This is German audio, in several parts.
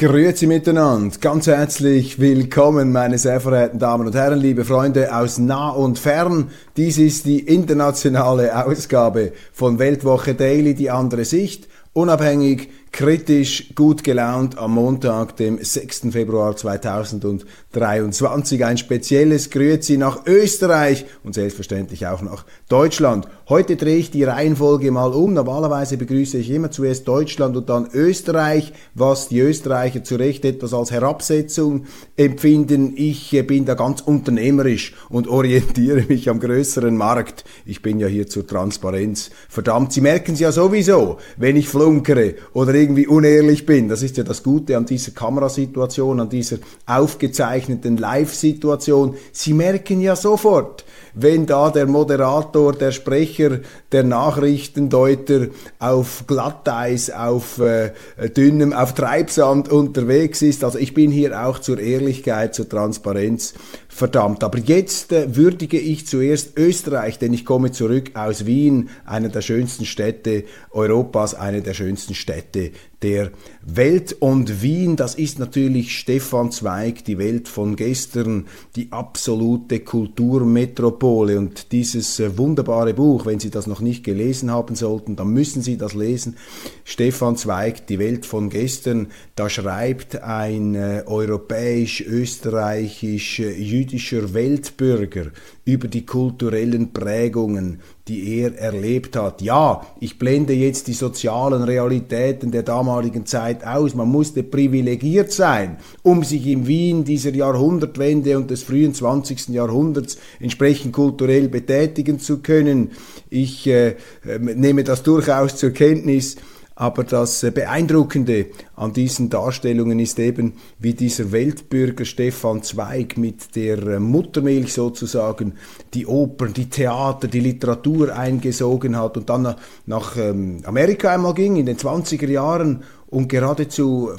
Grüezi miteinander, ganz herzlich willkommen, meine sehr verehrten Damen und Herren, liebe Freunde aus nah und fern. Dies ist die internationale Ausgabe von Weltwoche Daily, die andere Sicht, unabhängig, kritisch, gut gelaunt am Montag, dem 6. Februar 2023. Ein spezielles Grüezi nach Österreich und selbstverständlich auch nach Deutschland. Heute drehe ich die Reihenfolge mal um. Normalerweise begrüße ich immer zuerst Deutschland und dann Österreich, was die Österreicher zu Recht etwas als Herabsetzung empfinden. Ich äh, bin da ganz unternehmerisch und orientiere mich am größeren Markt. Ich bin ja hier zur Transparenz. Verdammt, Sie merken es ja sowieso, wenn ich flunkere oder irgendwie unehrlich bin. Das ist ja das Gute an dieser Kamerasituation, an dieser aufgezeichneten Live-Situation. Sie merken ja sofort, wenn da der Moderator, der Sprecher, der Nachrichtendeuter auf Glatteis, auf äh, dünnem, auf Treibsand unterwegs ist. Also ich bin hier auch zur Ehrlichkeit, zur Transparenz verdammt. Aber jetzt äh, würdige ich zuerst Österreich, denn ich komme zurück aus Wien, einer der schönsten Städte Europas, eine der schönsten Städte der Welt. Und Wien, das ist natürlich Stefan Zweig, die Welt von gestern, die absolute Kulturmetropole. Und dieses äh, wunderbare Buch, wenn Sie das noch nicht gelesen haben sollten, dann müssen Sie das lesen. Stefan Zweig, die Welt von gestern, da schreibt ein äh, europäisch-österreichisch äh, jüdischer Weltbürger über die kulturellen Prägungen, die er erlebt hat. Ja, ich blende jetzt die sozialen Realitäten der damaligen Zeit aus. Man musste privilegiert sein, um sich in Wien dieser Jahrhundertwende und des frühen 20. Jahrhunderts entsprechend kulturell betätigen zu können. Ich äh, nehme das durchaus zur Kenntnis. Aber das äh, Beeindruckende an diesen Darstellungen ist eben, wie dieser Weltbürger Stefan Zweig mit der äh, Muttermilch sozusagen die Opern, die Theater, die Literatur eingesogen hat und dann nach ähm, Amerika einmal ging in den 20er Jahren und geradezu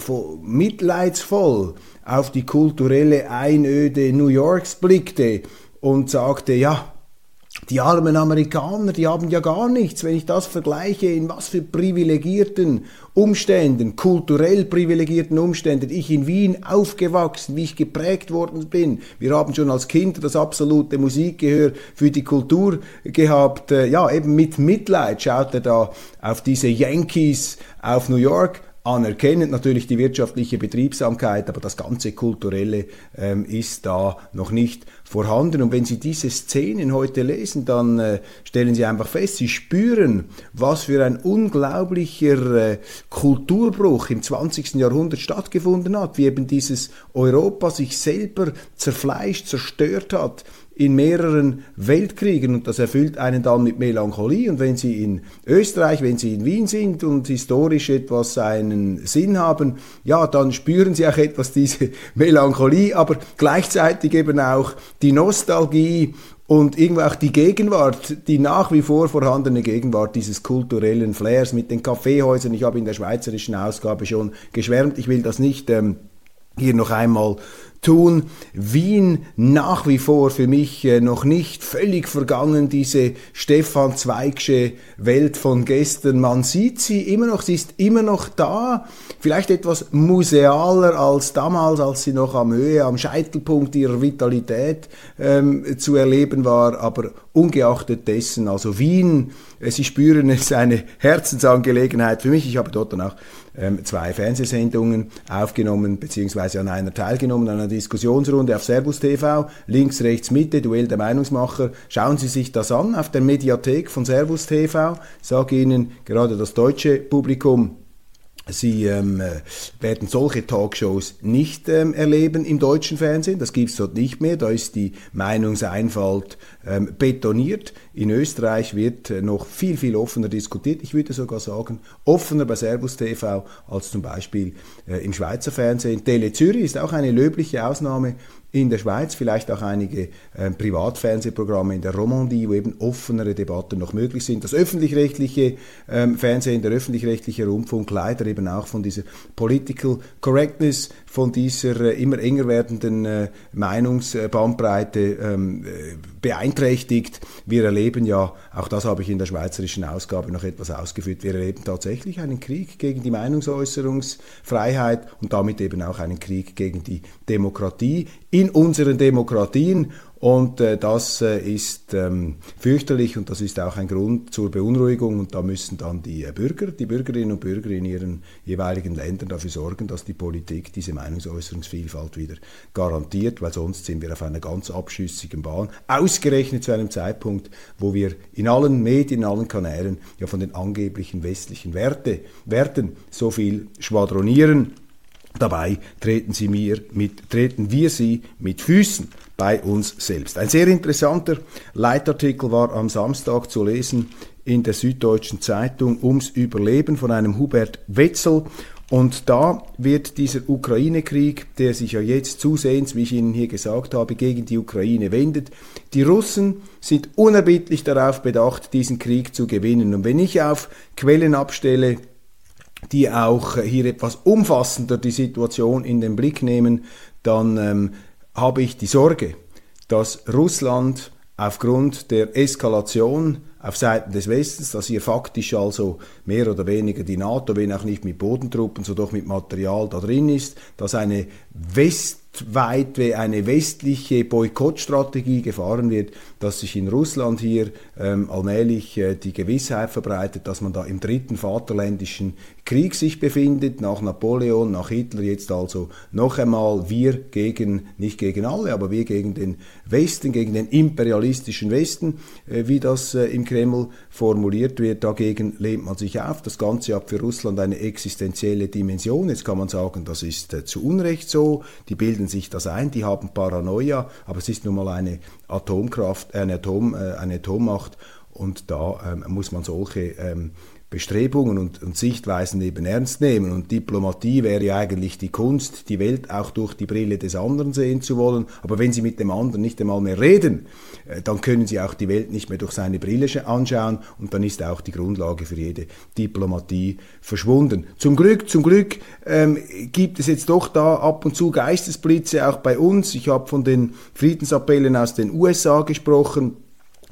mitleidsvoll auf die kulturelle Einöde New Yorks blickte und sagte, ja, die armen Amerikaner, die haben ja gar nichts, wenn ich das vergleiche, in was für privilegierten Umständen, kulturell privilegierten Umständen ich in Wien aufgewachsen, wie ich geprägt worden bin. Wir haben schon als Kind das absolute Musikgehör für die Kultur gehabt. Äh, ja, eben mit Mitleid schaut er da auf diese Yankees, auf New York anerkennend natürlich die wirtschaftliche Betriebsamkeit, aber das ganze Kulturelle ähm, ist da noch nicht vorhanden. Und wenn Sie diese Szenen heute lesen, dann äh, stellen Sie einfach fest, Sie spüren, was für ein unglaublicher äh, Kulturbruch im 20. Jahrhundert stattgefunden hat, wie eben dieses Europa sich selber zerfleischt, zerstört hat in mehreren Weltkriegen und das erfüllt einen dann mit Melancholie. Und wenn Sie in Österreich, wenn Sie in Wien sind und historisch etwas einen Sinn haben, ja, dann spüren Sie auch etwas diese Melancholie, aber gleichzeitig eben auch die Nostalgie und irgendwo auch die Gegenwart, die nach wie vor vorhandene Gegenwart dieses kulturellen Flairs mit den Kaffeehäusern. Ich habe in der schweizerischen Ausgabe schon geschwärmt. Ich will das nicht ähm, hier noch einmal tun. Wien nach wie vor für mich äh, noch nicht völlig vergangen, diese Stefan Zweigsche Welt von gestern. Man sieht sie immer noch, sie ist immer noch da, vielleicht etwas musealer als damals, als sie noch am Höhe, am Scheitelpunkt ihrer Vitalität ähm, zu erleben war, aber ungeachtet dessen, also Wien, äh, Sie spüren es, eine Herzensangelegenheit für mich. Ich habe dort ähm, zwei Fernsehsendungen aufgenommen beziehungsweise an einer teilgenommen, an einer Diskussionsrunde auf Servus TV, links, rechts, Mitte, Duell der Meinungsmacher. Schauen Sie sich das an auf der Mediathek von Servus TV. Ich sage Ihnen, gerade das deutsche Publikum Sie ähm, werden solche Talkshows nicht ähm, erleben im deutschen Fernsehen. Das gibt es dort nicht mehr. Da ist die Meinungseinfalt ähm, betoniert. In Österreich wird äh, noch viel, viel offener diskutiert. Ich würde sogar sagen, offener bei Servus TV als zum Beispiel äh, im Schweizer Fernsehen. Tele Zürich ist auch eine löbliche Ausnahme in der Schweiz, vielleicht auch einige äh, Privatfernsehprogramme in der Romandie, wo eben offenere Debatten noch möglich sind. Das öffentlich-rechtliche ähm, Fernsehen, der öffentlich-rechtliche Rundfunk leider eben auch von dieser Political Correctness, von dieser äh, immer enger werdenden äh, Meinungsbandbreite ähm, äh, beeinträchtigt. Wir erleben ja, auch das habe ich in der schweizerischen Ausgabe noch etwas ausgeführt, wir erleben tatsächlich einen Krieg gegen die Meinungsäußerungsfreiheit und damit eben auch einen Krieg gegen die Demokratie in unseren Demokratien. Und äh, das äh, ist ähm, fürchterlich und das ist auch ein Grund zur Beunruhigung. Und da müssen dann die äh, Bürger, die Bürgerinnen und Bürger in ihren jeweiligen Ländern dafür sorgen, dass die Politik diese Meinungsäußerungsvielfalt wieder garantiert, weil sonst sind wir auf einer ganz abschüssigen Bahn. Ausgerechnet zu einem Zeitpunkt, wo wir in allen Medien, in allen Kanälen ja von den angeblichen westlichen Werte, Werten so viel schwadronieren. Dabei treten, sie mir mit, treten wir sie mit Füßen bei uns selbst. Ein sehr interessanter Leitartikel war am Samstag zu lesen in der Süddeutschen Zeitung ums Überleben von einem Hubert Wetzel. Und da wird dieser Ukraine-Krieg, der sich ja jetzt zusehends, wie ich Ihnen hier gesagt habe, gegen die Ukraine wendet, die Russen sind unerbittlich darauf bedacht, diesen Krieg zu gewinnen. Und wenn ich auf Quellen abstelle, die auch hier etwas umfassender die Situation in den Blick nehmen, dann ähm, habe ich die Sorge, dass Russland aufgrund der Eskalation auf Seiten des Westens, dass hier faktisch also mehr oder weniger die NATO, wenn auch nicht mit Bodentruppen, so doch mit Material da drin ist, dass eine West weit eine westliche Boykottstrategie gefahren wird, dass sich in Russland hier ähm, allmählich äh, die Gewissheit verbreitet, dass man da im dritten vaterländischen Krieg sich befindet, nach Napoleon, nach Hitler, jetzt also noch einmal wir gegen, nicht gegen alle, aber wir gegen den Westen, gegen den imperialistischen Westen, äh, wie das äh, im Kreml formuliert wird. Dagegen lehnt man sich auf. Das Ganze hat für Russland eine existenzielle Dimension. Jetzt kann man sagen, das ist äh, zu Unrecht so. Die bilden sich das ein, die haben Paranoia, aber es ist nun mal eine Atomkraft, eine, Atom, eine Atommacht und da ähm, muss man solche ähm, Bestrebungen und, und, Sichtweisen eben ernst nehmen. Und Diplomatie wäre ja eigentlich die Kunst, die Welt auch durch die Brille des anderen sehen zu wollen. Aber wenn Sie mit dem anderen nicht einmal mehr reden, äh, dann können Sie auch die Welt nicht mehr durch seine Brille anschauen und dann ist auch die Grundlage für jede Diplomatie verschwunden. Zum Glück, zum Glück ähm, gibt es jetzt doch da ab und zu Geistesblitze auch bei uns. Ich habe von den Friedensappellen aus den USA gesprochen.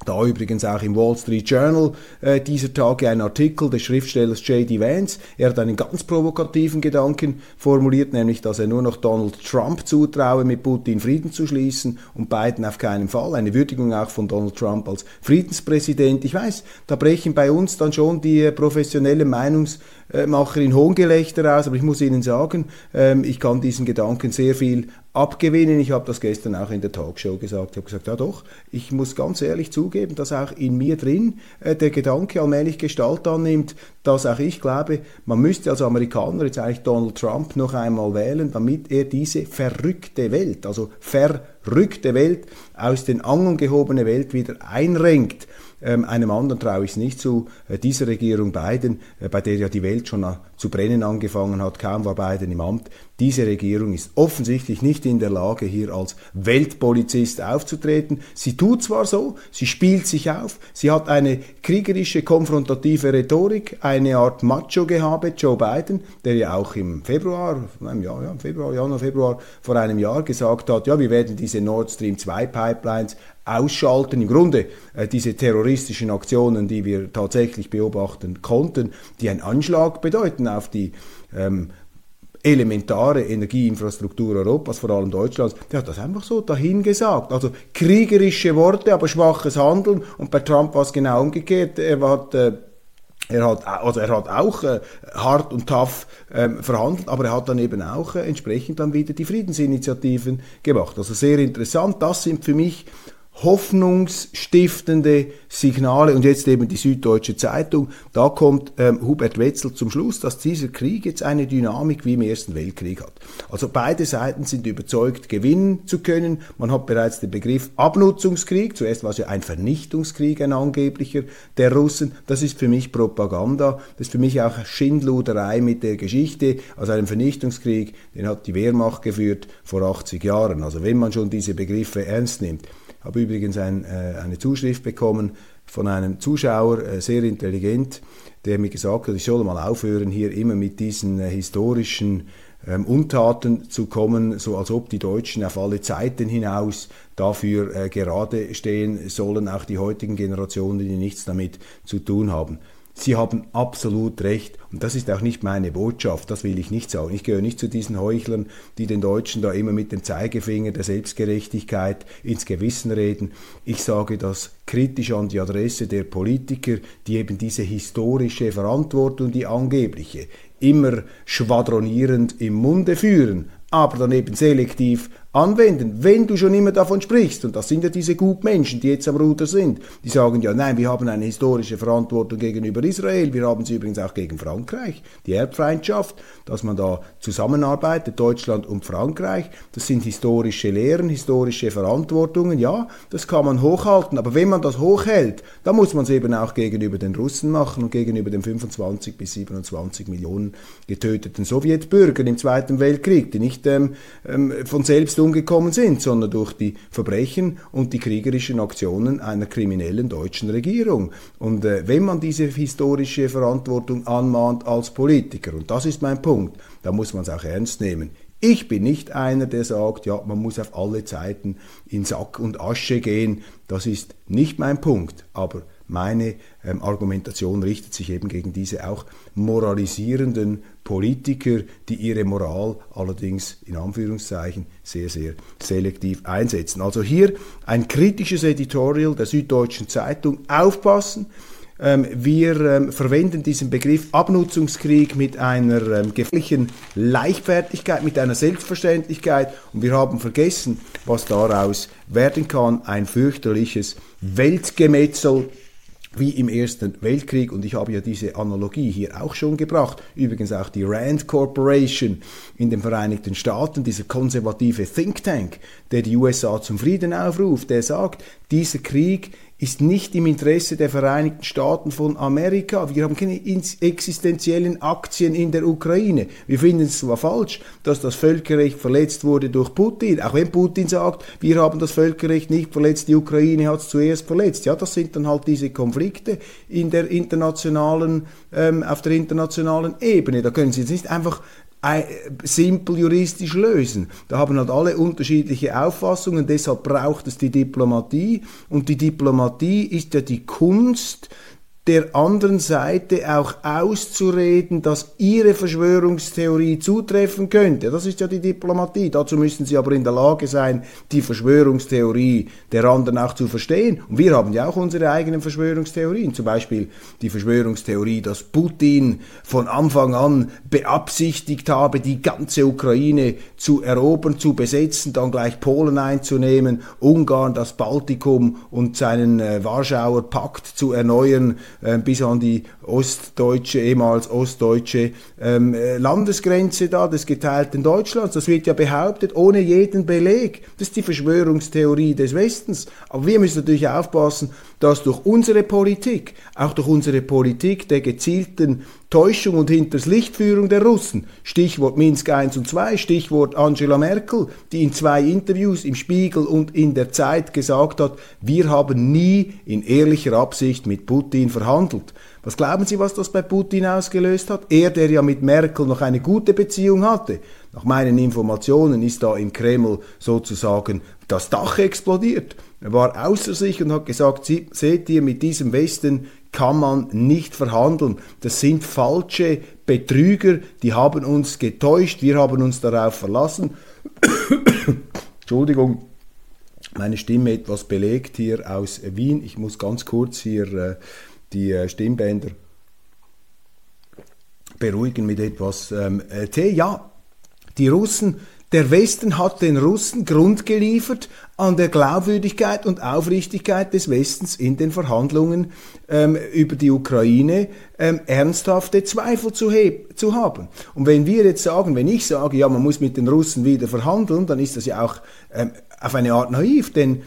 Da übrigens auch im Wall Street Journal äh, dieser Tage ein Artikel des Schriftstellers J.D. Vance. Er hat einen ganz provokativen Gedanken formuliert, nämlich, dass er nur noch Donald Trump zutraue, mit Putin Frieden zu schließen und Biden auf keinen Fall. Eine Würdigung auch von Donald Trump als Friedenspräsident. Ich weiß, da brechen bei uns dann schon die äh, professionellen Meinungsmacher in Hohngelächter aus, aber ich muss Ihnen sagen, ähm, ich kann diesen Gedanken sehr viel abgewinnen. Ich habe das gestern auch in der Talkshow gesagt. Ich habe gesagt, ja doch, ich muss ganz ehrlich zugeben, dass auch in mir drin äh, der Gedanke allmählich Gestalt annimmt, dass auch ich glaube, man müsste als Amerikaner jetzt eigentlich Donald Trump noch einmal wählen, damit er diese verrückte Welt, also verrückte Welt aus den Angeln gehobene Welt wieder einrenkt. Ähm, einem anderen traue ich es nicht zu. Äh, dieser Regierung Biden, äh, bei der ja die Welt schon zu brennen angefangen hat, kaum war Biden im Amt, diese Regierung ist offensichtlich nicht in der Lage, hier als Weltpolizist aufzutreten. Sie tut zwar so, sie spielt sich auf, sie hat eine kriegerische, konfrontative Rhetorik, eine Art Macho-Gehabe, Joe Biden, der ja auch im Februar, im Jahr, ja, im Februar, Januar, Februar vor einem Jahr gesagt hat, ja, wir werden diese Nord Stream 2 Pipelines ausschalten. Im Grunde äh, diese terroristischen Aktionen, die wir tatsächlich beobachten konnten, die einen Anschlag bedeuten auf die ähm, elementare Energieinfrastruktur Europas, vor allem Deutschlands, der hat das einfach so dahingesagt. Also kriegerische Worte, aber schwaches Handeln. Und bei Trump war es genau umgekehrt. Er hat äh, er hat, also er hat auch äh, hart und tough ähm, verhandelt, aber er hat dann eben auch äh, entsprechend dann wieder die Friedensinitiativen gemacht. Also sehr interessant. Das sind für mich hoffnungsstiftende Signale und jetzt eben die Süddeutsche Zeitung. Da kommt ähm, Hubert Wetzel zum Schluss, dass dieser Krieg jetzt eine Dynamik wie im Ersten Weltkrieg hat. Also beide Seiten sind überzeugt, gewinnen zu können. Man hat bereits den Begriff Abnutzungskrieg, zuerst war es ja ein Vernichtungskrieg, ein angeblicher der Russen. Das ist für mich Propaganda, das ist für mich auch Schindluderei mit der Geschichte. Also einen Vernichtungskrieg, den hat die Wehrmacht geführt vor 80 Jahren. Also wenn man schon diese Begriffe ernst nimmt. Ich habe übrigens ein, äh, eine Zuschrift bekommen von einem Zuschauer, äh, sehr intelligent, der mir gesagt hat, ich soll mal aufhören, hier immer mit diesen äh, historischen ähm, Untaten zu kommen, so als ob die Deutschen auf alle Zeiten hinaus dafür äh, gerade stehen sollen, auch die heutigen Generationen, die nichts damit zu tun haben. Sie haben absolut recht. Und das ist auch nicht meine Botschaft, das will ich nicht sagen. Ich gehöre nicht zu diesen Heuchlern, die den Deutschen da immer mit dem Zeigefinger der Selbstgerechtigkeit ins Gewissen reden. Ich sage das kritisch an die Adresse der Politiker, die eben diese historische Verantwortung, die angebliche, immer schwadronierend im Munde führen, aber dann eben selektiv anwenden, wenn du schon immer davon sprichst, und das sind ja diese Gutmenschen, die jetzt am Ruder sind, die sagen ja, nein, wir haben eine historische Verantwortung gegenüber Israel, wir haben sie übrigens auch gegen Frankreich, die Erbfeindschaft, dass man da zusammenarbeitet, Deutschland und Frankreich, das sind historische Lehren, historische Verantwortungen, ja, das kann man hochhalten, aber wenn man das hochhält, dann muss man es eben auch gegenüber den Russen machen und gegenüber den 25 bis 27 Millionen getöteten Sowjetbürgern im Zweiten Weltkrieg, die nicht ähm, ähm von selbst umgekommen sind, sondern durch die Verbrechen und die kriegerischen Aktionen einer kriminellen deutschen Regierung. Und äh, wenn man diese historische Verantwortung anmahnt als Politiker, und das ist mein Punkt, dann muss man es auch ernst nehmen. Ich bin nicht einer, der sagt, ja, man muss auf alle Zeiten in Sack und Asche gehen. Das ist nicht mein Punkt. Aber meine ähm, Argumentation richtet sich eben gegen diese auch moralisierenden Politiker, die ihre Moral allerdings in Anführungszeichen sehr, sehr selektiv einsetzen. Also hier ein kritisches Editorial der Süddeutschen Zeitung. Aufpassen! Ähm, wir ähm, verwenden diesen Begriff Abnutzungskrieg mit einer ähm, gefährlichen Leichtfertigkeit, mit einer Selbstverständlichkeit und wir haben vergessen, was daraus werden kann. Ein fürchterliches Weltgemetzel wie im Ersten Weltkrieg. Und ich habe ja diese Analogie hier auch schon gebracht. Übrigens auch die Rand Corporation in den Vereinigten Staaten, dieser konservative Think Tank, der die USA zum Frieden aufruft, der sagt, dieser Krieg ist nicht im Interesse der Vereinigten Staaten von Amerika. Wir haben keine existenziellen Aktien in der Ukraine. Wir finden es zwar falsch, dass das Völkerrecht verletzt wurde durch Putin, auch wenn Putin sagt, wir haben das Völkerrecht nicht verletzt, die Ukraine hat es zuerst verletzt. Ja, das sind dann halt diese Konflikte in der internationalen, ähm, auf der internationalen Ebene. Da können Sie jetzt nicht einfach simpel juristisch lösen. Da haben halt alle unterschiedliche Auffassungen, deshalb braucht es die Diplomatie und die Diplomatie ist ja die Kunst, der anderen Seite auch auszureden, dass ihre Verschwörungstheorie zutreffen könnte. Das ist ja die Diplomatie. Dazu müssen sie aber in der Lage sein, die Verschwörungstheorie der anderen auch zu verstehen. Und wir haben ja auch unsere eigenen Verschwörungstheorien. Zum Beispiel die Verschwörungstheorie, dass Putin von Anfang an beabsichtigt habe, die ganze Ukraine zu erobern, zu besetzen, dann gleich Polen einzunehmen, Ungarn, das Baltikum und seinen äh, Warschauer Pakt zu erneuern bis an die ostdeutsche, ehemals ostdeutsche ähm, äh, Landesgrenze da des geteilten Deutschlands. Das wird ja behauptet, ohne jeden Beleg. Das ist die Verschwörungstheorie des Westens. Aber wir müssen natürlich aufpassen, dass durch unsere Politik, auch durch unsere Politik der gezielten Täuschung und hinters Lichtführung der Russen, Stichwort Minsk I und II, Stichwort Angela Merkel, die in zwei Interviews im Spiegel und in der Zeit gesagt hat, wir haben nie in ehrlicher Absicht mit Putin verhandelt. Was glauben Sie, was das bei Putin ausgelöst hat? Er, der ja mit Merkel noch eine gute Beziehung hatte. Nach meinen Informationen ist da im Kreml sozusagen das Dach explodiert. Er war außer sich und hat gesagt, seht ihr, mit diesem Westen kann man nicht verhandeln. Das sind falsche Betrüger, die haben uns getäuscht, wir haben uns darauf verlassen. Entschuldigung, meine Stimme etwas belegt hier aus Wien. Ich muss ganz kurz hier äh, die äh, Stimmbänder beruhigen mit etwas ähm, äh, Tee. Ja, die Russen Der Westen hat den Russen Grund geliefert an der Glaubwürdigkeit und Aufrichtigkeit des Westens in den Verhandlungen ähm, über die Ukraine ähm, ernsthafte Zweifel zu, zu, haben. Und wenn wir jetzt sagen, wenn ich sage, ja, man muss mit den Russen wieder verhandeln, dann ist das ja auch ähm, auf eine Art naiv, denn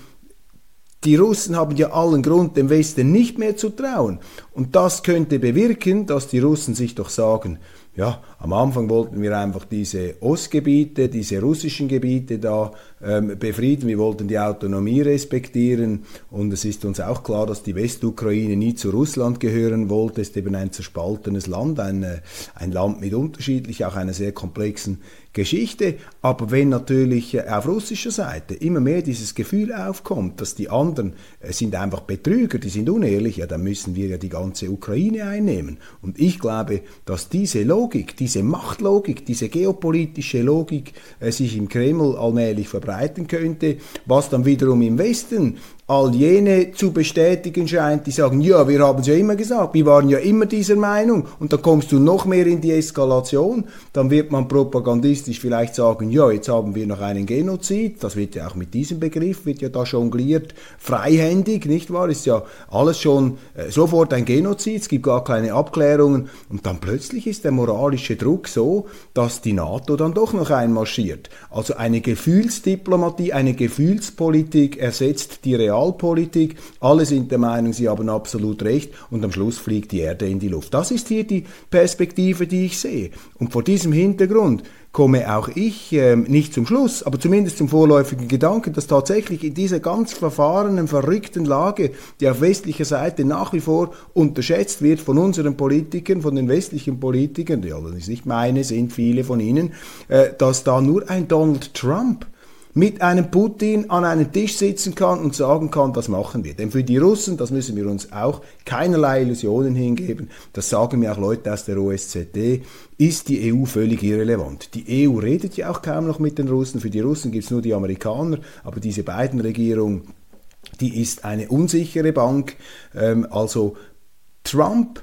die Russen haben ja allen Grund, dem Westen nicht mehr zu trauen. Und das könnte bewirken, dass die Russen sich doch sagen, ja, am Anfang wollten wir einfach diese Ostgebiete, diese russischen Gebiete da ähm, befrieden. Wir wollten die Autonomie respektieren. Und es ist uns auch klar, dass die Westukraine nie zu Russland gehören wollte. Es ist eben ein zerspaltenes Land, ein, äh, ein Land mit unterschiedlich, auch einer sehr komplexen Geschichte. Aber wenn natürlich äh, auf russischer Seite immer mehr dieses Gefühl aufkommt, dass die anderen äh, sind einfach Betrüger, die sind unehrlich, ja, dann müssen wir ja die ganze Ukraine einnehmen. Und ich glaube, dass diese Logik, diese Machtlogik, diese geopolitische Logik äh, sich im Kreml allmählich verbreiten könnte, was dann wiederum im Westen all jene zu bestätigen scheint, die sagen, ja, wir haben es ja immer gesagt, wir waren ja immer dieser Meinung. Und dann kommst du noch mehr in die Eskalation, dann wird man propagandistisch vielleicht sagen, ja, jetzt haben wir noch einen Genozid, das wird ja auch mit diesem Begriff, wird ja da jongliert, freihändig, nicht wahr, ist ja alles schon äh, sofort ein Genozid, es gibt gar keine Abklärungen. Und dann plötzlich ist der moralische Druck so, dass die NATO dann doch noch einmarschiert. Also eine Gefühlsdiplomatie, eine Gefühlspolitik ersetzt die real Realpolitik. Alle sind der Meinung, sie haben absolut recht und am Schluss fliegt die Erde in die Luft. Das ist hier die Perspektive, die ich sehe. Und vor diesem Hintergrund komme auch ich äh, nicht zum Schluss, aber zumindest zum vorläufigen Gedanken, dass tatsächlich in dieser ganz verfahrenen, verrückten Lage, die auf westlicher Seite nach wie vor unterschätzt wird von unseren Politikern, von den westlichen Politikern, die alle nicht meine, sind viele von ihnen, äh, dass da nur ein Donald Trump mit einem Putin an einem Tisch sitzen kann und sagen kann, das machen wir. Denn für die Russen, das müssen wir uns auch keinerlei Illusionen hingeben, das sagen mir auch Leute aus der OSZE, ist die EU völlig irrelevant. Die EU redet ja auch kaum noch mit den Russen, für die Russen gibt es nur die Amerikaner, aber diese beiden Regierungen, die ist eine unsichere Bank. Ähm, also Trump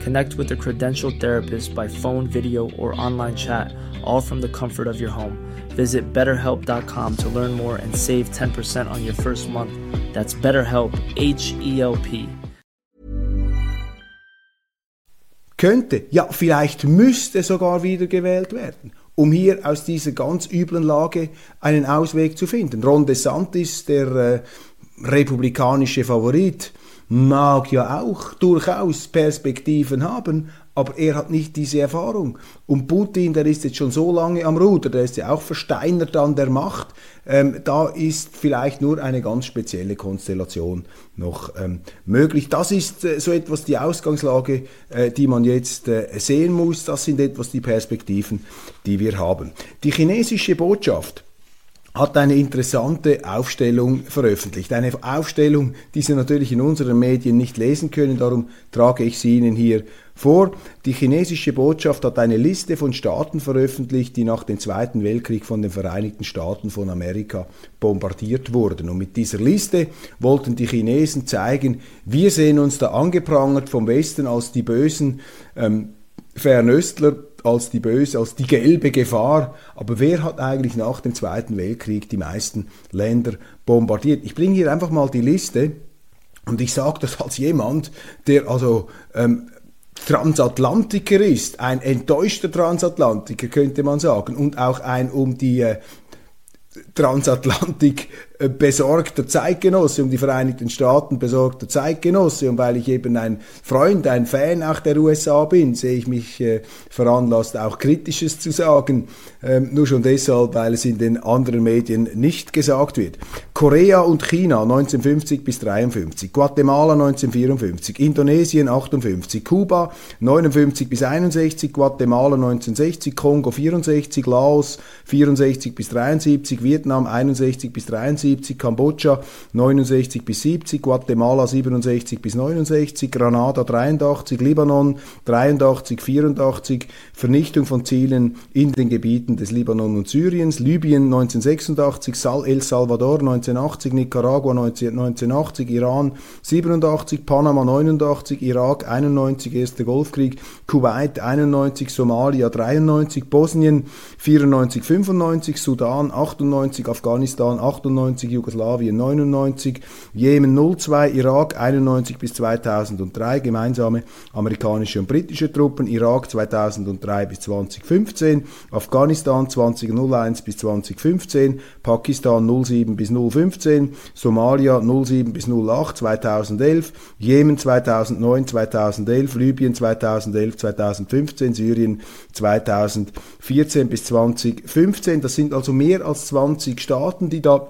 Connect with a credentialed therapist by phone, video, or online chat, all from the comfort of your home. Visit betterhelp.com to learn more and save 10% on your first month. That's BetterHelp, H E L P. Könnte, ja, vielleicht müsste sogar wieder gewählt werden, um hier aus dieser ganz üblen Lage einen Ausweg zu finden. Ron DeSantis, der äh, republikanische Favorit, mag ja auch durchaus Perspektiven haben, aber er hat nicht diese Erfahrung. Und Putin, der ist jetzt schon so lange am Ruder, der ist ja auch versteinert an der Macht. Ähm, da ist vielleicht nur eine ganz spezielle Konstellation noch ähm, möglich. Das ist äh, so etwas die Ausgangslage, äh, die man jetzt äh, sehen muss. Das sind etwas die Perspektiven, die wir haben. Die chinesische Botschaft hat eine interessante Aufstellung veröffentlicht. Eine Aufstellung, die Sie natürlich in unseren Medien nicht lesen können, darum trage ich sie Ihnen hier vor. Die chinesische Botschaft hat eine Liste von Staaten veröffentlicht, die nach dem Zweiten Weltkrieg von den Vereinigten Staaten von Amerika bombardiert wurden. Und mit dieser Liste wollten die Chinesen zeigen, wir sehen uns da angeprangert vom Westen als die bösen ähm, Fernöstler, als die böse, als die gelbe Gefahr. Aber wer hat eigentlich nach dem Zweiten Weltkrieg die meisten Länder bombardiert? Ich bringe hier einfach mal die Liste und ich sage das als jemand, der also ähm, Transatlantiker ist, ein enttäuschter Transatlantiker könnte man sagen und auch ein um die äh, Transatlantik besorgter Zeitgenosse, um die Vereinigten Staaten besorgter Zeitgenosse. Und weil ich eben ein Freund, ein Fan auch der USA bin, sehe ich mich äh, veranlasst, auch Kritisches zu sagen. Ähm, nur schon deshalb, weil es in den anderen Medien nicht gesagt wird. Korea und China 1950 bis 53, Guatemala 1954, Indonesien 58, Kuba 59 bis 61, Guatemala 1960, Kongo 64, Laos 64 bis 73, Vietnam 61 bis 73, Kambodscha 69 bis 70, Guatemala 67 bis 69, Granada 83, Libanon 83, 84, Vernichtung von Zielen in den Gebieten des Libanon und Syriens, Libyen 1986, El Salvador 1980, Nicaragua 1980, Iran 87, Panama 89, Irak 91, Erster Golfkrieg, Kuwait 91, Somalia 93, Bosnien 94, 95, Sudan 98, Afghanistan 98, Jugoslawien 99, Jemen 02, Irak 91 bis 2003, gemeinsame amerikanische und britische Truppen, Irak 2003 bis 2015, Afghanistan 2001 bis 2015, Pakistan 07 bis 015, Somalia 07 bis 08 2011, Jemen 2009 2011, Libyen 2011 2015, Syrien 2014 bis 2015. Das sind also mehr als 20 Staaten, die da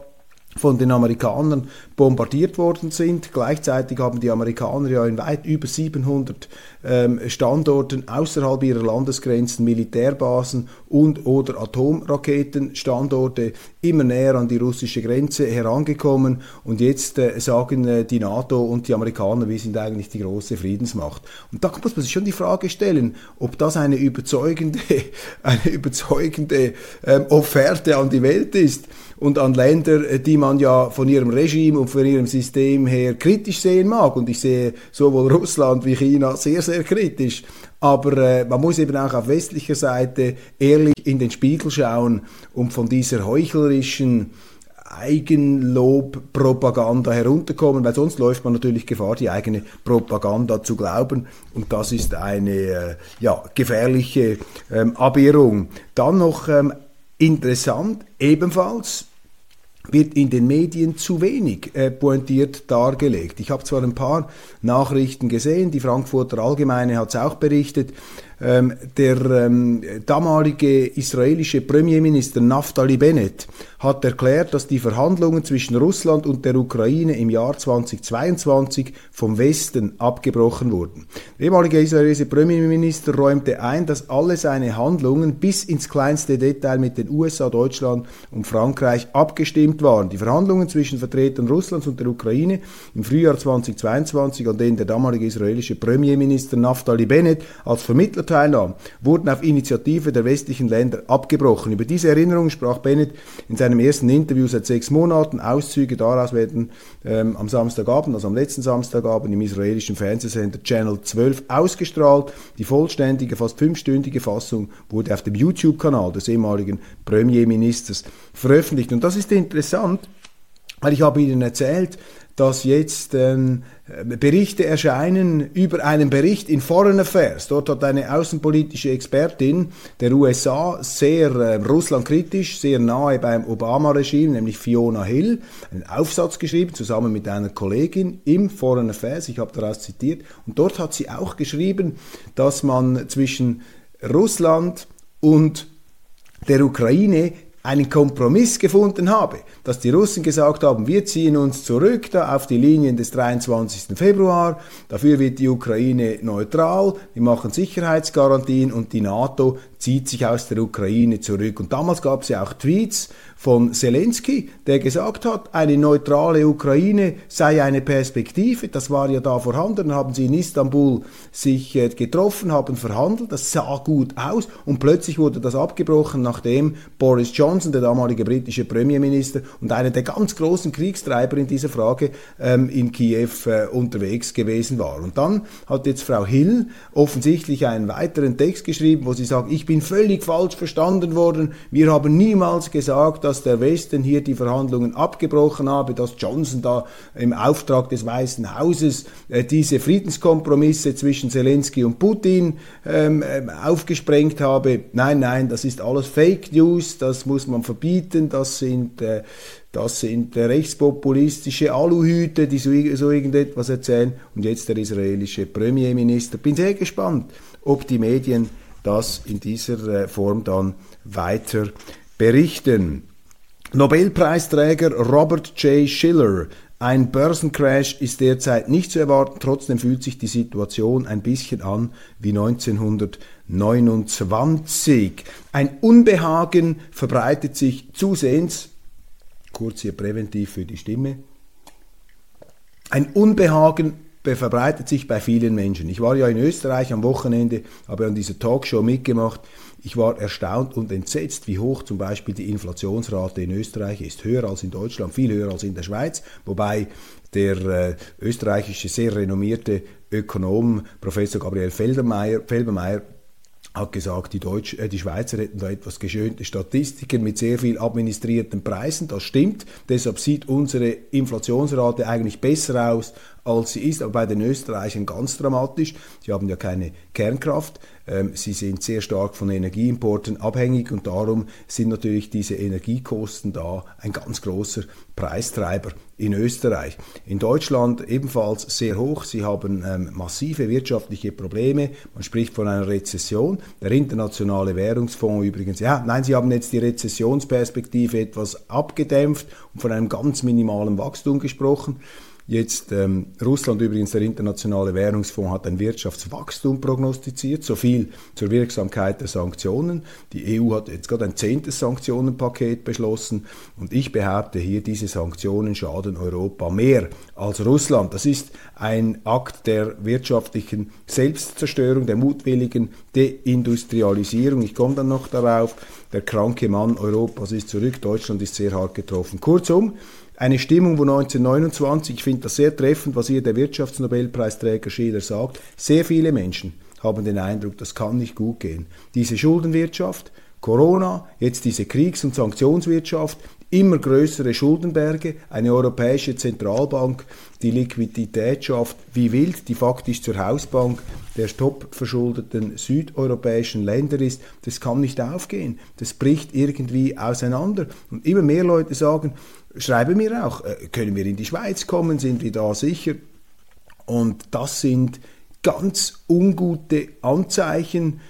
von den Amerikanern bombardiert worden sind. Gleichzeitig haben die Amerikaner ja in weit über 700 ähm, Standorten außerhalb ihrer Landesgrenzen Militärbasen und oder Atomraketenstandorte immer näher an die russische Grenze herangekommen und jetzt äh, sagen äh, die NATO und die Amerikaner, wir sind eigentlich die große Friedensmacht. Und da muss man sich schon die Frage stellen, ob das eine überzeugende, eine überzeugende ähm, Offerte an die Welt ist und an Länder, äh, die man ja von ihrem Regime und von ihrem System her kritisch sehen mag. Und ich sehe sowohl Russland wie China sehr, sehr kritisch. Aber äh, man muss eben auch auf westlicher Seite ehrlich in den Spiegel schauen und von dieser heuchlerischen Eigenlob-Propaganda herunterkommen, weil sonst läuft man natürlich Gefahr, die eigene Propaganda zu glauben. Und das ist eine äh, ja, gefährliche ähm, Abirrung. Dann noch ähm, interessant, ebenfalls wird in den Medien zu wenig äh, pointiert dargelegt. Ich habe zwar ein paar Nachrichten gesehen, die Frankfurter Allgemeine hat es auch berichtet, ähm, der ähm, damalige israelische Premierminister Naftali Bennett hat erklärt, dass die Verhandlungen zwischen Russland und der Ukraine im Jahr 2022 vom Westen abgebrochen wurden. Der ehemalige israelische Premierminister räumte ein, dass alle seine Handlungen bis ins kleinste Detail mit den USA, Deutschland und Frankreich abgestimmt waren. Die Verhandlungen zwischen Vertretern Russlands und der Ukraine im Frühjahr 2022, an denen der damalige israelische Premierminister Naftali Bennett als Vermittler teilnahm, wurden auf Initiative der westlichen Länder abgebrochen. Über diese Erinnerung sprach Bennett in seinem ersten Interview seit sechs Monaten. Auszüge daraus werden ähm, am Samstagabend, also am letzten Samstagabend im israelischen Fernsehsender Channel 12 ausgestrahlt. Die vollständige, fast fünfstündige Fassung wurde auf dem YouTube-Kanal des ehemaligen Premierministers veröffentlicht. Und das ist interessant, weil ich habe Ihnen erzählt, dass jetzt ähm, Berichte erscheinen über einen Bericht in Foreign Affairs. Dort hat eine außenpolitische Expertin der USA sehr äh, russlandkritisch, sehr nahe beim Obama-Regime, nämlich Fiona Hill, einen Aufsatz geschrieben, zusammen mit einer Kollegin im Foreign Affairs. Ich habe daraus zitiert. Und dort hat sie auch geschrieben, dass man zwischen Russland und der Ukraine einen Kompromiss gefunden habe, dass die Russen gesagt haben, wir ziehen uns zurück da auf die Linien des 23. Februar, dafür wird die Ukraine neutral, wir machen Sicherheitsgarantien und die NATO zieht sich aus der Ukraine zurück. Und damals gab es ja auch Tweets von Zelensky, der gesagt hat, eine neutrale Ukraine sei eine Perspektive. Das war ja da vorhanden. Dann haben sie in Istanbul sich äh, getroffen, haben verhandelt. Das sah gut aus. Und plötzlich wurde das abgebrochen, nachdem Boris Johnson, der damalige britische Premierminister und einer der ganz großen Kriegstreiber in dieser Frage, ähm, in Kiew äh, unterwegs gewesen war. Und dann hat jetzt Frau Hill offensichtlich einen weiteren Text geschrieben, wo sie sagt, ich bin völlig falsch verstanden worden. Wir haben niemals gesagt, dass der Westen hier die Verhandlungen abgebrochen habe, dass Johnson da im Auftrag des Weißen Hauses äh, diese Friedenskompromisse zwischen Zelensky und Putin ähm, ähm, aufgesprengt habe. Nein, nein, das ist alles Fake News, das muss man verbieten, das sind äh, das sind rechtspopulistische Aluhüte, die so, so irgendetwas erzählen. Und jetzt der israelische Premierminister. Bin sehr gespannt, ob die Medien das in dieser äh, Form dann weiter berichten. Nobelpreisträger Robert J. Schiller. Ein Börsencrash ist derzeit nicht zu erwarten, trotzdem fühlt sich die Situation ein bisschen an wie 1929. Ein Unbehagen verbreitet sich zusehends, kurz hier präventiv für die Stimme, ein Unbehagen verbreitet sich bei vielen Menschen. Ich war ja in Österreich am Wochenende, habe an dieser Talkshow mitgemacht. Ich war erstaunt und entsetzt, wie hoch zum Beispiel die Inflationsrate in Österreich ist. Höher als in Deutschland, viel höher als in der Schweiz, wobei der äh, österreichische sehr renommierte Ökonom Professor Gabriel Felbermeier, hat gesagt, die, Deutsch, äh, die Schweizer hätten da etwas geschönte Statistiken mit sehr viel administrierten Preisen. Das stimmt. Deshalb sieht unsere Inflationsrate eigentlich besser aus, als sie ist. Aber bei den Österreichern ganz dramatisch. Sie haben ja keine Kernkraft. Ähm, sie sind sehr stark von Energieimporten abhängig und darum sind natürlich diese Energiekosten da ein ganz großer Preistreiber in Österreich. In Deutschland ebenfalls sehr hoch. Sie haben ähm, massive wirtschaftliche Probleme. Man spricht von einer Rezession. Der internationale Währungsfonds übrigens, ja, nein, sie haben jetzt die Rezessionsperspektive etwas abgedämpft und von einem ganz minimalen Wachstum gesprochen. Jetzt ähm, Russland übrigens, der Internationale Währungsfonds hat ein Wirtschaftswachstum prognostiziert, so viel zur Wirksamkeit der Sanktionen. Die EU hat jetzt gerade ein zehntes Sanktionenpaket beschlossen und ich behaupte hier, diese Sanktionen schaden Europa mehr als Russland. Das ist ein Akt der wirtschaftlichen Selbstzerstörung, der mutwilligen Deindustrialisierung. Ich komme dann noch darauf. Der kranke Mann Europas ist zurück, Deutschland ist sehr hart getroffen. Kurzum, eine Stimmung, wo 1929, ich finde das sehr treffend, was hier der Wirtschaftsnobelpreisträger Schiller sagt, sehr viele Menschen haben den Eindruck, das kann nicht gut gehen. Diese Schuldenwirtschaft, Corona, jetzt diese Kriegs- und Sanktionswirtschaft, immer größere Schuldenberge, eine europäische Zentralbank, die Liquidität schafft wie wild, die faktisch zur Hausbank der topverschuldeten südeuropäischen Länder ist, das kann nicht aufgehen. Das bricht irgendwie auseinander. Und immer mehr Leute sagen, schreibe mir auch, äh, können wir in die Schweiz kommen, sind wir da sicher? Und das sind ganz ungute Anzeichen,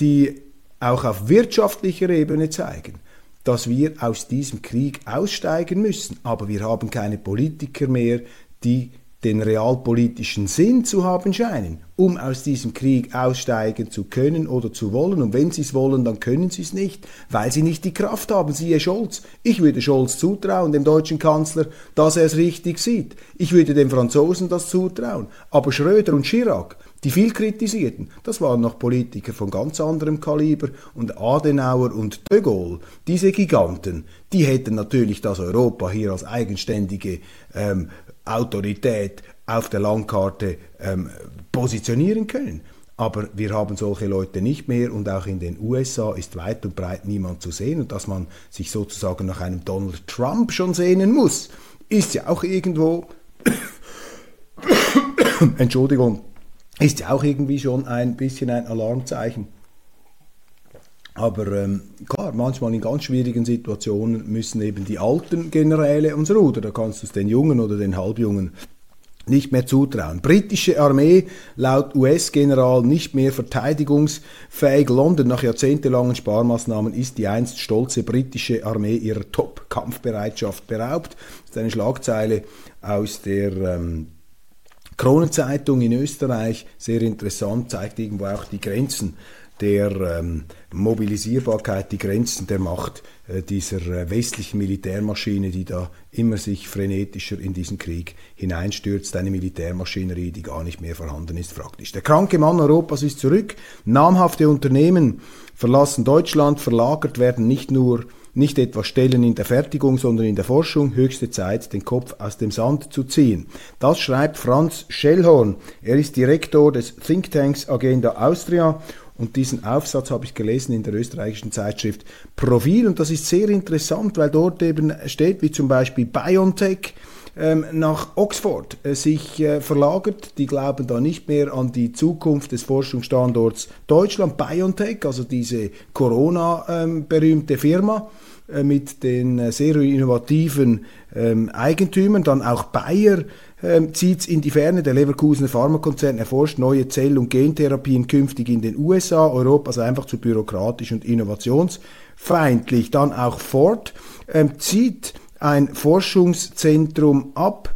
die auch auf wirtschaftlicher Ebene zeigen, dass wir aus diesem Krieg aussteigen müssen. Aber wir haben keine Politiker mehr, die den realpolitischen Sinn zu haben scheinen, um aus diesem Krieg aussteigen zu können oder zu wollen. Und wenn sie es wollen, dann können sie es nicht, weil sie nicht die Kraft haben. Siehe Scholz. Ich würde Scholz zutrauen, dem deutschen Kanzler, dass er es richtig sieht. Ich würde den Franzosen das zutrauen. Aber Schröder und Chirac, die viel kritisierten, das waren noch Politiker von ganz anderem Kaliber und Adenauer und de Gaulle, diese Giganten, die hätten natürlich das Europa hier als eigenständige ähm, Autorität auf der Landkarte ähm, positionieren können. Aber wir haben solche Leute nicht mehr und auch in den USA ist weit und breit niemand zu sehen. Und dass man sich sozusagen nach einem Donald Trump schon sehnen muss, ist ja auch irgendwo, Entschuldigung, ist ja auch irgendwie schon ein bisschen ein Alarmzeichen. Aber ähm, klar, manchmal in ganz schwierigen Situationen müssen eben die alten Generäle uns rudern. Da kannst du es den Jungen oder den Halbjungen nicht mehr zutrauen. Britische Armee laut US-General nicht mehr verteidigungsfähig. London nach jahrzehntelangen Sparmaßnahmen ist die einst stolze britische Armee ihrer Top-Kampfbereitschaft beraubt. Das ist eine Schlagzeile aus der ähm, Kronenzeitung in Österreich. Sehr interessant, zeigt irgendwo auch die Grenzen der ähm, Mobilisierbarkeit, die Grenzen der Macht äh, dieser äh, westlichen Militärmaschine, die da immer sich frenetischer in diesen Krieg hineinstürzt, eine Militärmaschinerie, die gar nicht mehr vorhanden ist, praktisch. Der kranke Mann Europas ist zurück, namhafte Unternehmen verlassen Deutschland, verlagert werden nicht nur nicht etwa Stellen in der Fertigung, sondern in der Forschung, höchste Zeit, den Kopf aus dem Sand zu ziehen. Das schreibt Franz Schellhorn. Er ist Direktor des Thinktanks Agenda Austria und diesen Aufsatz habe ich gelesen in der österreichischen Zeitschrift Profil. Und das ist sehr interessant, weil dort eben steht, wie zum Beispiel BioNTech, ähm, nach Oxford äh, sich äh, verlagert. Die glauben da nicht mehr an die Zukunft des Forschungsstandorts Deutschland. BioNTech, also diese Corona-berühmte ähm, Firma äh, mit den sehr innovativen ähm, Eigentümern, dann auch Bayer ähm, zieht es in die Ferne. Der Leverkusener Pharmakonzern erforscht neue Zell- und Gentherapien künftig in den USA. Europa ist einfach zu byrokratisch und innovationsfeindlich. Dann auch Ford ähm, zieht ein Forschungszentrum ab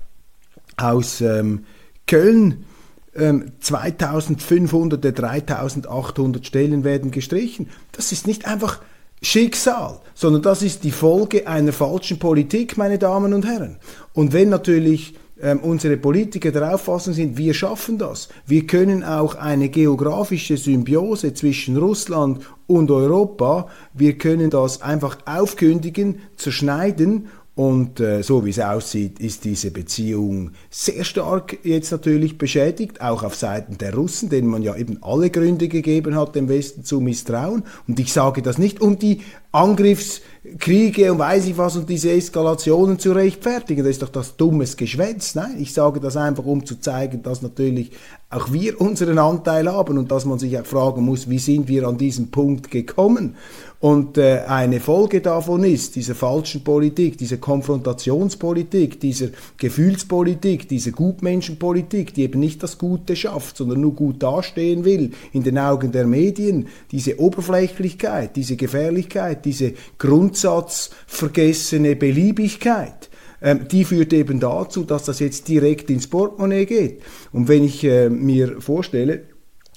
aus ähm, Köln. 2500 der 3800 Stellen werden gestrichen. Das ist nicht einfach Schicksal, sondern das ist die Folge einer falschen Politik, meine Damen und Herren. Und wenn natürlich ähm, unsere Politiker der Auffassung sind, wir schaffen das. Wir können auch eine geografische Symbiose zwischen Russland und Europa, wir können das einfach aufkündigen, zerschneiden und äh, so wie es aussieht, ist diese Beziehung sehr stark jetzt natürlich beschädigt, auch auf Seiten der Russen, denen man ja eben alle Gründe gegeben hat, dem Westen zu misstrauen. Und ich sage das nicht, um die Angriffskriege und weiß ich was und diese Eskalationen zu rechtfertigen. Das ist doch das dummes Geschwätz. Nein, ich sage das einfach, um zu zeigen, dass natürlich auch wir unseren Anteil haben und dass man sich auch fragen muss, wie sind wir an diesen Punkt gekommen. Und äh, eine Folge davon ist, dieser falschen Politik, dieser Konfrontationspolitik, dieser Gefühlspolitik, dieser Gutmenschenpolitik, die eben nicht das Gute schafft, sondern nur gut dastehen will in den Augen der Medien, diese Oberflächlichkeit, diese Gefährlichkeit, diese grundsatzvergessene Beliebigkeit ähm, die führt eben dazu, dass das jetzt direkt ins Portemonnaie geht. Und wenn ich äh, mir vorstelle,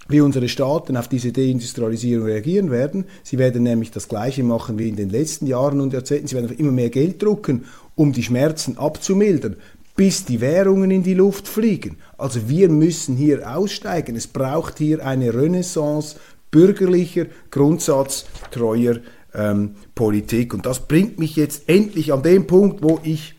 wie unsere Staaten auf diese Deindustrialisierung reagieren werden. Sie werden nämlich das Gleiche machen wie in den letzten Jahren und Jahrzehnten. Sie werden immer mehr Geld drucken, um die Schmerzen abzumildern, bis die Währungen in die Luft fliegen. Also wir müssen hier aussteigen. Es braucht hier eine Renaissance bürgerlicher, grundsatztreuer ähm, Politik. Und das bringt mich jetzt endlich an den Punkt, wo ich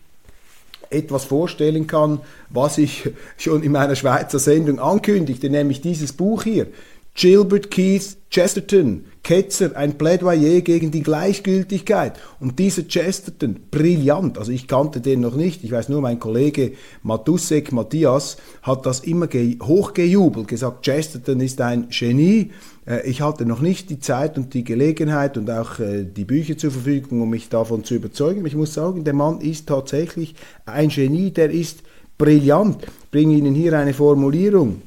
etwas vorstellen kann, was ich schon in meiner Schweizer Sendung ankündigte, nämlich dieses Buch hier. Gilbert Keith Chesterton, Ketzer, ein Plädoyer gegen die Gleichgültigkeit. Und dieser Chesterton, brillant, also ich kannte den noch nicht, ich weiß nur, mein Kollege Matusek, Matthias, hat das immer hochgejubelt, gesagt, Chesterton ist ein Genie. Äh, ich hatte noch nicht die Zeit und die Gelegenheit und auch äh, die Bücher zur Verfügung, um mich davon zu überzeugen. Ich muss sagen, der Mann ist tatsächlich ein Genie, der ist brillant. Ich bringe Ihnen hier eine Formulierung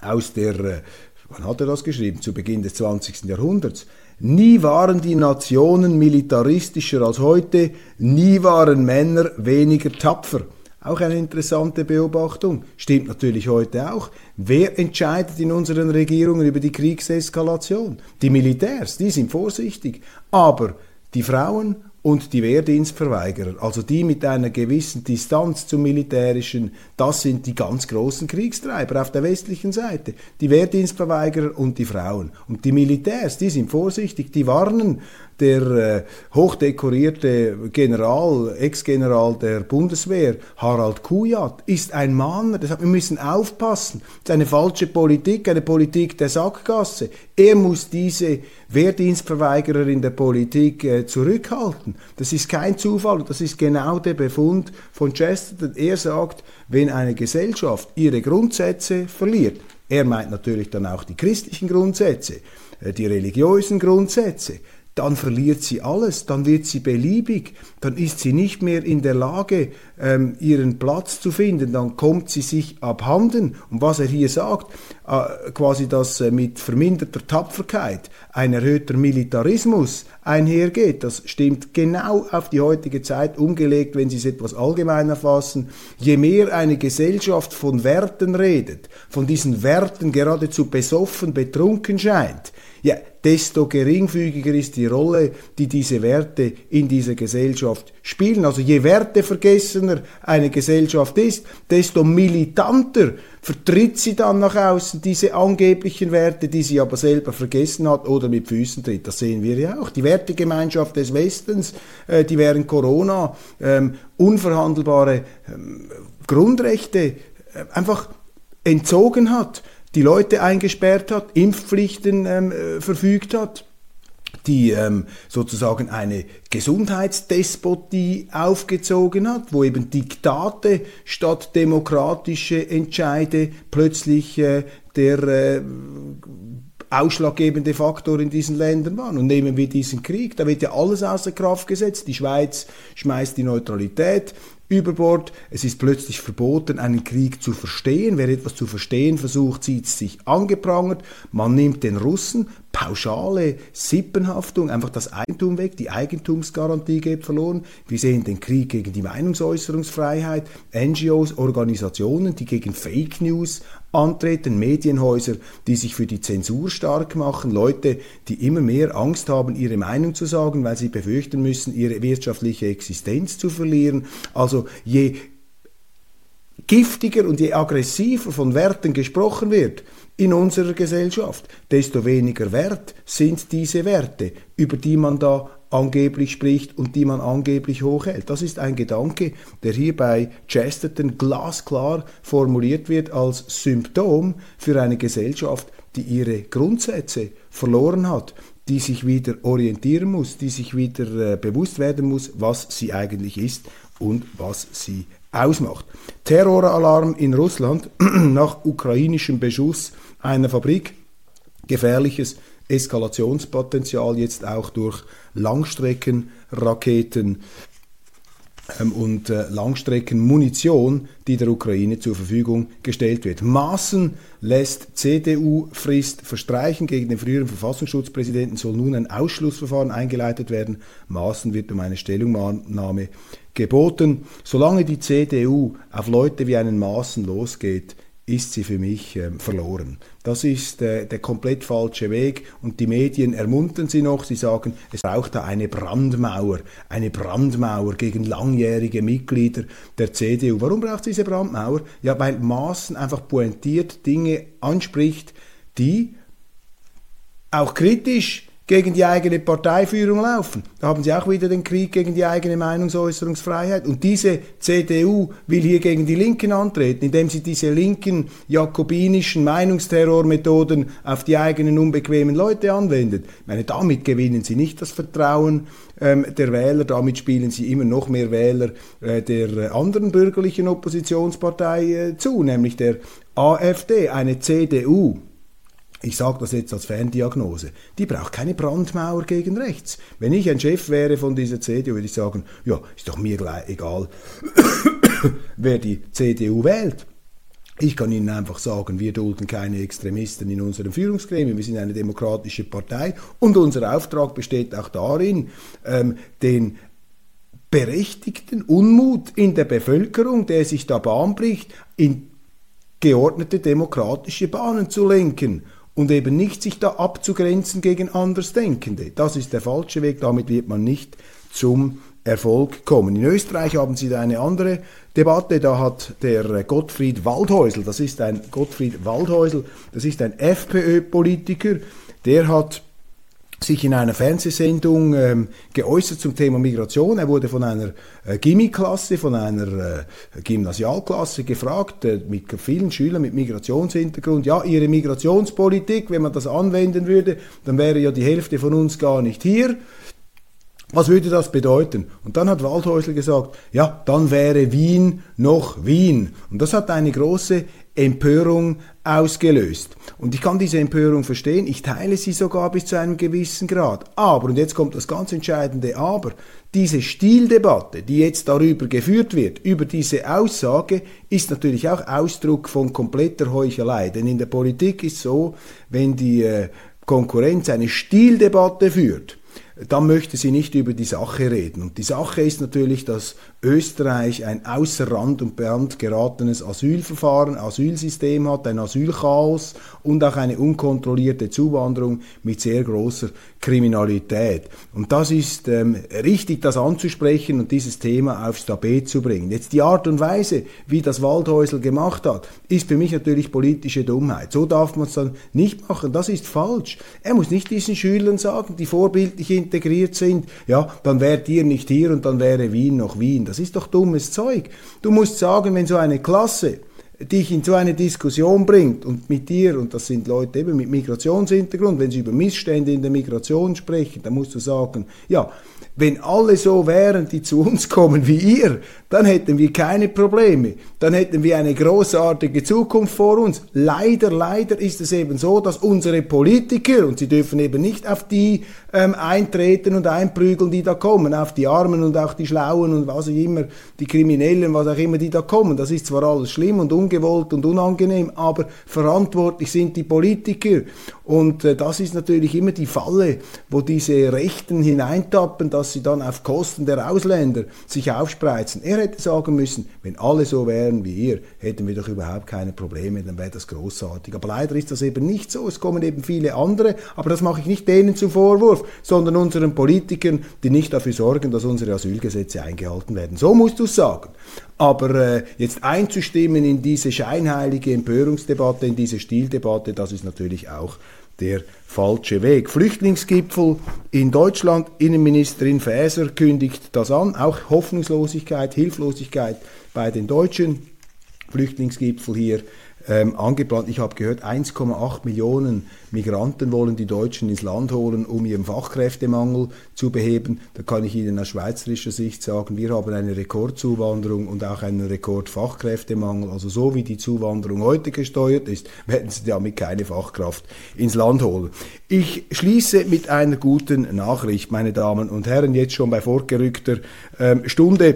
aus der, äh, wann hat er das geschrieben? Zu Beginn des 20. Jahrhunderts. Nie waren die Nationen militaristischer als heute, nie waren Männer weniger tapfer. Auch eine interessante Beobachtung. Stimmt natürlich heute auch. Wer entscheidet in unseren Regierungen über die Kriegseskalation? Die Militärs, die sind vorsichtig. Aber die Frauen und die Wehrdienstverweigerer, also die mit einer gewissen Distanz zum Militärischen, das sind die ganz großen Kriegstreiber auf der westlichen Seite. Die Wehrdienstverweigerer und die Frauen. Und die Militärs, die sind vorsichtig, die warnen der äh, hochdekorierte General, Ex-General der Bundeswehr, Harald Kujat, ist ein Mann. Deshalb, wir müssen aufpassen. Das ist eine falsche Politik, eine Politik der Sackgasse. Er muss diese Wehrdienstverweigerer in der Politik äh, zurückhalten. Das ist kein Zufall. Das ist genau der Befund von Chesterton. Er sagt, wenn eine Gesellschaft ihre Grundsätze verliert, er meint natürlich dann auch die christlichen Grundsätze, äh, die religiösen Grundsätze, dann verliert sie alles, dann wird sie beliebig, dann ist sie nicht mehr in der Lage, ähm, ihren Platz zu finden, dann kommt sie sich abhanden. Und was er hier sagt, äh, quasi, dass äh, mit verminderter Tapferkeit ein erhöhter Militarismus einhergeht, das stimmt genau auf die heutige Zeit umgelegt, wenn Sie es etwas allgemeiner fassen. Je mehr eine Gesellschaft von Werten redet, von diesen Werten geradezu besoffen, betrunken scheint, ja, desto geringfügiger ist die Rolle, die diese Werte in dieser Gesellschaft spielen. Also je wertevergessener eine Gesellschaft ist, desto militanter vertritt sie dann nach außen diese angeblichen Werte, die sie aber selber vergessen hat oder mit Füßen tritt. Das sehen wir ja auch. Die Wertegemeinschaft des Westens, äh, die während Corona ähm, unverhandelbare ähm, Grundrechte äh, einfach entzogen hat die Leute eingesperrt hat, Impfpflichten ähm, äh, verfügt hat, die ähm, sozusagen eine Gesundheitsdespotie aufgezogen hat, wo eben Diktate statt demokratische Entscheide plötzlich äh, der äh, ausschlaggebende Faktor in diesen Ländern waren. Und nehmen wir diesen Krieg, da wird ja alles außer Kraft gesetzt. Die Schweiz schmeißt die Neutralität über Bord. Es ist plötzlich verboten, einen Krieg zu verstehen. Wer etwas zu verstehen versucht, sieht sich angeprangert. Man nimmt den Russen pauschale Sippenhaftung, einfach das Eigentum weg, die Eigentumsgarantie geht verloren. Wir sehen den Krieg gegen die Meinungsäußerungsfreiheit, NGOs, Organisationen, die gegen Fake News antreten, Medienhäuser, die sich für die Zensur stark machen, Leute, die immer mehr Angst haben, ihre Meinung zu sagen, weil sie befürchten müssen, ihre wirtschaftliche Existenz zu verlieren. Also je giftiger und je aggressiver von Werten gesprochen wird, in unserer Gesellschaft, desto weniger wert sind diese Werte, über die man da angeblich spricht und die man angeblich hochhält. Das ist ein Gedanke, der hier bei Chesterton glasklar formuliert wird als Symptom für eine Gesellschaft, die ihre Grundsätze verloren hat, die sich wieder orientieren muss, die sich wieder äh, bewusst werden muss, was sie eigentlich ist und was sie ausmacht. Terroralarm in Russland nach ukrainischem Beschuss einer Fabrik. Gefährliches Eskalationspotenzial jetzt auch durch Langstreckenraketen ähm, und äh, Langstreckenmunition, die der Ukraine zur Verfügung gestellt wird. Maaßen lässt CDU-Frist verstreichen. Gegen den früheren Verfassungsschutzpräsidenten soll nun ein Ausschlussverfahren eingeleitet werden. Maaßen wird um eine Stellungnahme geboten. Solange die CDU auf Leute wie einen Maaßen losgeht, ist sie für mich äh, verloren. Das ist äh, der komplett falsche Weg und die Medien ermuntern sie noch. Sie sagen, es braucht da eine Brandmauer, eine Brandmauer gegen langjährige Mitglieder der CDU. Warum braucht es diese Brandmauer? Ja, weil Maaßen einfach pointiert Dinge anspricht, die auch kritisch gegen die eigene Parteiführung laufen. Da haben sie auch wieder den Krieg gegen die eigene Meinungsäußerungsfreiheit. Und diese CDU will hier gegen die Linken antreten, indem sie diese linken jakobinischen Meinungsterrormethoden auf die eigenen unbequemen Leute anwendet. Ich meine, damit gewinnen sie nicht das Vertrauen ähm, der Wähler, damit spielen sie immer noch mehr Wähler äh, der anderen bürgerlichen Oppositionspartei äh, zu, nämlich der AfD, eine CDU ich sage das jetzt als Ferndiagnose, die braucht keine Brandmauer gegen rechts. Wenn ich ein Chef wäre von dieser CDU, würde ich sagen, ja, ist doch mir gleich egal, wer die CDU wählt. Ich kann Ihnen einfach sagen, wir dulden keine Extremisten in unserem Führungsgremium. Wir sind eine demokratische Partei und unser Auftrag besteht auch darin, ähm, den berechtigten Unmut in der Bevölkerung, der sich da Bahn bricht, in geordnete demokratische Bahnen zu lenken und eben nicht sich da abzugrenzen gegen Andersdenkende. Das ist der falsche Weg, damit wird man nicht zum Erfolg kommen. In Österreich haben sie da eine andere Debatte, da hat der Gottfried Waldhäusl, das ist ein Gottfried Waldhäusl, das ist ein FPÖ-Politiker, der hat sich in einer Fernsehsendung ähm, geäußert zum Thema Migration. Er wurde von einer äh, Gimmi-Klasse, von einer äh, Gymnasialklasse gefragt, äh, mit vielen Schülern mit Migrationshintergrund, ja, ihre Migrationspolitik, wenn man das anwenden würde, dann wäre ja die Hälfte von uns gar nicht hier. Was würde das bedeuten? Und dann hat Waldhäusl gesagt, ja, dann wäre Wien noch Wien. Und das hat eine große Empörung ausgelöst. Und ich kann diese Empörung verstehen, ich teile sie sogar bis zu einem gewissen Grad. Aber, und jetzt kommt das ganz entscheidende Aber, diese Stildebatte, die jetzt darüber geführt wird, über diese Aussage, ist natürlich auch Ausdruck von kompletter Heuchelei. Denn in der Politik ist so, wenn die äh, Konkurrenz eine Stildebatte führt, dann möchte sie nicht über die Sache reden. Und die Sache ist natürlich, dass Österreich ein außer Rand und Band geratenes Asylverfahren, Asylsystem hat, ein Asylchaos und auch eine unkontrollierte Zuwanderung mit sehr großer Kriminalität. Und das ist ähm, richtig, das anzusprechen und dieses Thema aufs Tapet zu bringen. Jetzt die Art und Weise, wie das Waldhäusl gemacht hat, ist für mich natürlich politische Dummheit. So darf man es dann nicht machen. Das ist falsch. Er muss nicht diesen Schülern sagen, die vorbildlich integriert sind, ja, dann wärt ihr nicht hier und dann wäre Wien noch Wien. Das ist doch dummes Zeug. Du musst sagen, wenn so eine Klasse dich in so eine Diskussion bringt und mit dir, und das sind Leute eben mit Migrationshintergrund, wenn sie über Missstände in der Migration sprechen, dann musst du sagen, ja, wenn alle so wären, die zu uns kommen wie ihr, dann hätten wir keine Probleme. Dann hätten wir eine großartige Zukunft vor uns. Leider, leider ist es eben so, dass unsere Politiker, und sie dürfen eben nicht auf die ähm, eintreten und einprügeln, die da kommen, auf die Armen und auch die Schlauen und was auch immer, die Kriminellen, was auch immer, die da kommen. Das ist zwar alles schlimm und ungewollt und unangenehm, aber verantwortlich sind die Politiker. Und äh, das ist natürlich immer die Falle, wo diese Rechten hineintappen, dass sie dann auf Kosten der Ausländer sich aufspreizen. Er hätte sagen müssen, wenn alle so wären wie ihr, hätten wir doch überhaupt keine Probleme, dann wäre das großartig. Aber leider ist das eben nicht so. Es kommen eben viele andere, aber das mache ich nicht denen zum Vorwurf, sondern unseren Politikern, die nicht dafür sorgen, dass unsere Asylgesetze eingehalten werden. So musst du es sagen. Aber äh, jetzt einzustimmen in diese scheinheilige Empörungsdebatte, in diese Stildebatte, das ist natürlich auch der falsche Weg. Flüchtlingsgipfel in Deutschland, Innenministerin Faeser kündigt das an, auch Hoffnungslosigkeit, Hilflosigkeit bei den Deutschen. Flüchtlingsgipfel hier ähm, angeplant. Ich habe gehört, 1,8 Millionen Migranten wollen die Deutschen ins Land holen, um ihren Fachkräftemangel zu beheben. Da kann ich Ihnen aus schweizerischer Sicht sagen, wir haben eine Rekordzuwanderung und auch einen Rekordfachkräftemangel. Also so wie die Zuwanderung heute gesteuert ist, werden Sie damit keine Fachkraft ins Land holen. Ich schließe mit einer guten Nachricht, meine Damen und Herren, jetzt schon bei fortgerückter ähm, Stunde.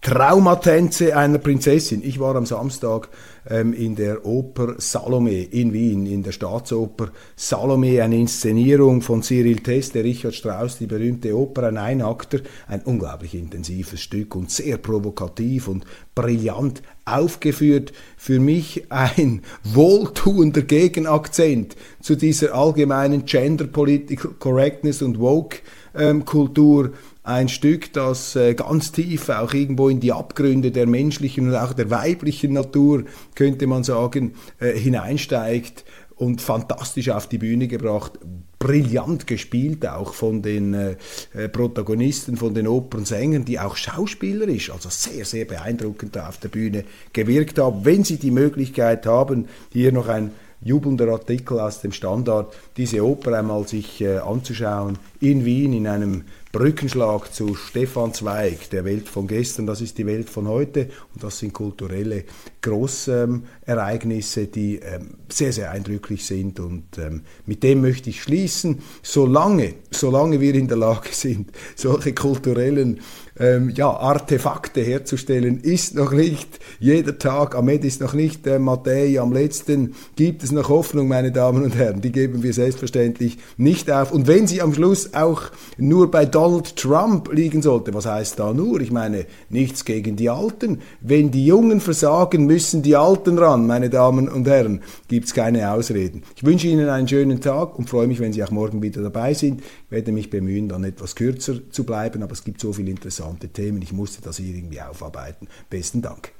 Traumatänze einer Prinzessin. Ich war am Samstag ähm, in der Oper Salome in Wien, in der Staatsoper Salome, eine Inszenierung von Cyril Tess, der Richard Strauss, die berühmte Oper, ein Einakter, ein unglaublich intensives Stück und sehr provokativ und brillant aufgeführt. Für mich ein wohltuender Gegenakzent zu dieser allgemeinen Gender Political Correctness und Woke ähm, Kultur ein Stück, das äh, ganz tief auch irgendwo in die Abgründe der menschlichen und auch der weiblichen Natur, könnte man sagen, äh, hineinsteigt und fantastisch auf die Bühne gebracht, brillant gespielt auch von den äh, Protagonisten, von den Opernsängern, die auch schauspielerisch, also sehr, sehr beeindruckend auf der Bühne gewirkt haben. Wenn Sie die Möglichkeit haben, hier noch ein jubelnder Artikel aus dem Standard, diese Oper einmal sich äh, anzuschauen in Wien in einem Brückenschlag zu Stefan Zweig, der Welt von gestern, das ist die Welt von heute und das sind kulturelle Großereignisse, die ähm, sehr, sehr eindrücklich sind und ähm, mit dem möchte ich schließen. Solange, solange wir in der Lage sind, solche kulturellen ähm, ja, Artefakte herzustellen, ist noch nicht jeder Tag, am Ende ist noch nicht äh, Matthäi, am letzten gibt es noch Hoffnung, meine Damen und Herren, die geben wir selbstverständlich nicht auf. Und wenn sie am Schluss auch nur bei Donald Trump liegen sollte, was heißt da nur? Ich meine, nichts gegen die Alten. Wenn die Jungen versagen, müssen die Alten ran, meine Damen und Herren, gibt es keine Ausreden. Ich wünsche Ihnen einen schönen Tag und freue mich, wenn Sie auch morgen wieder dabei sind werde mich bemühen, dann etwas kürzer zu bleiben, aber es gibt so viele interessante Themen, ich musste das hier irgendwie aufarbeiten. Besten Dank.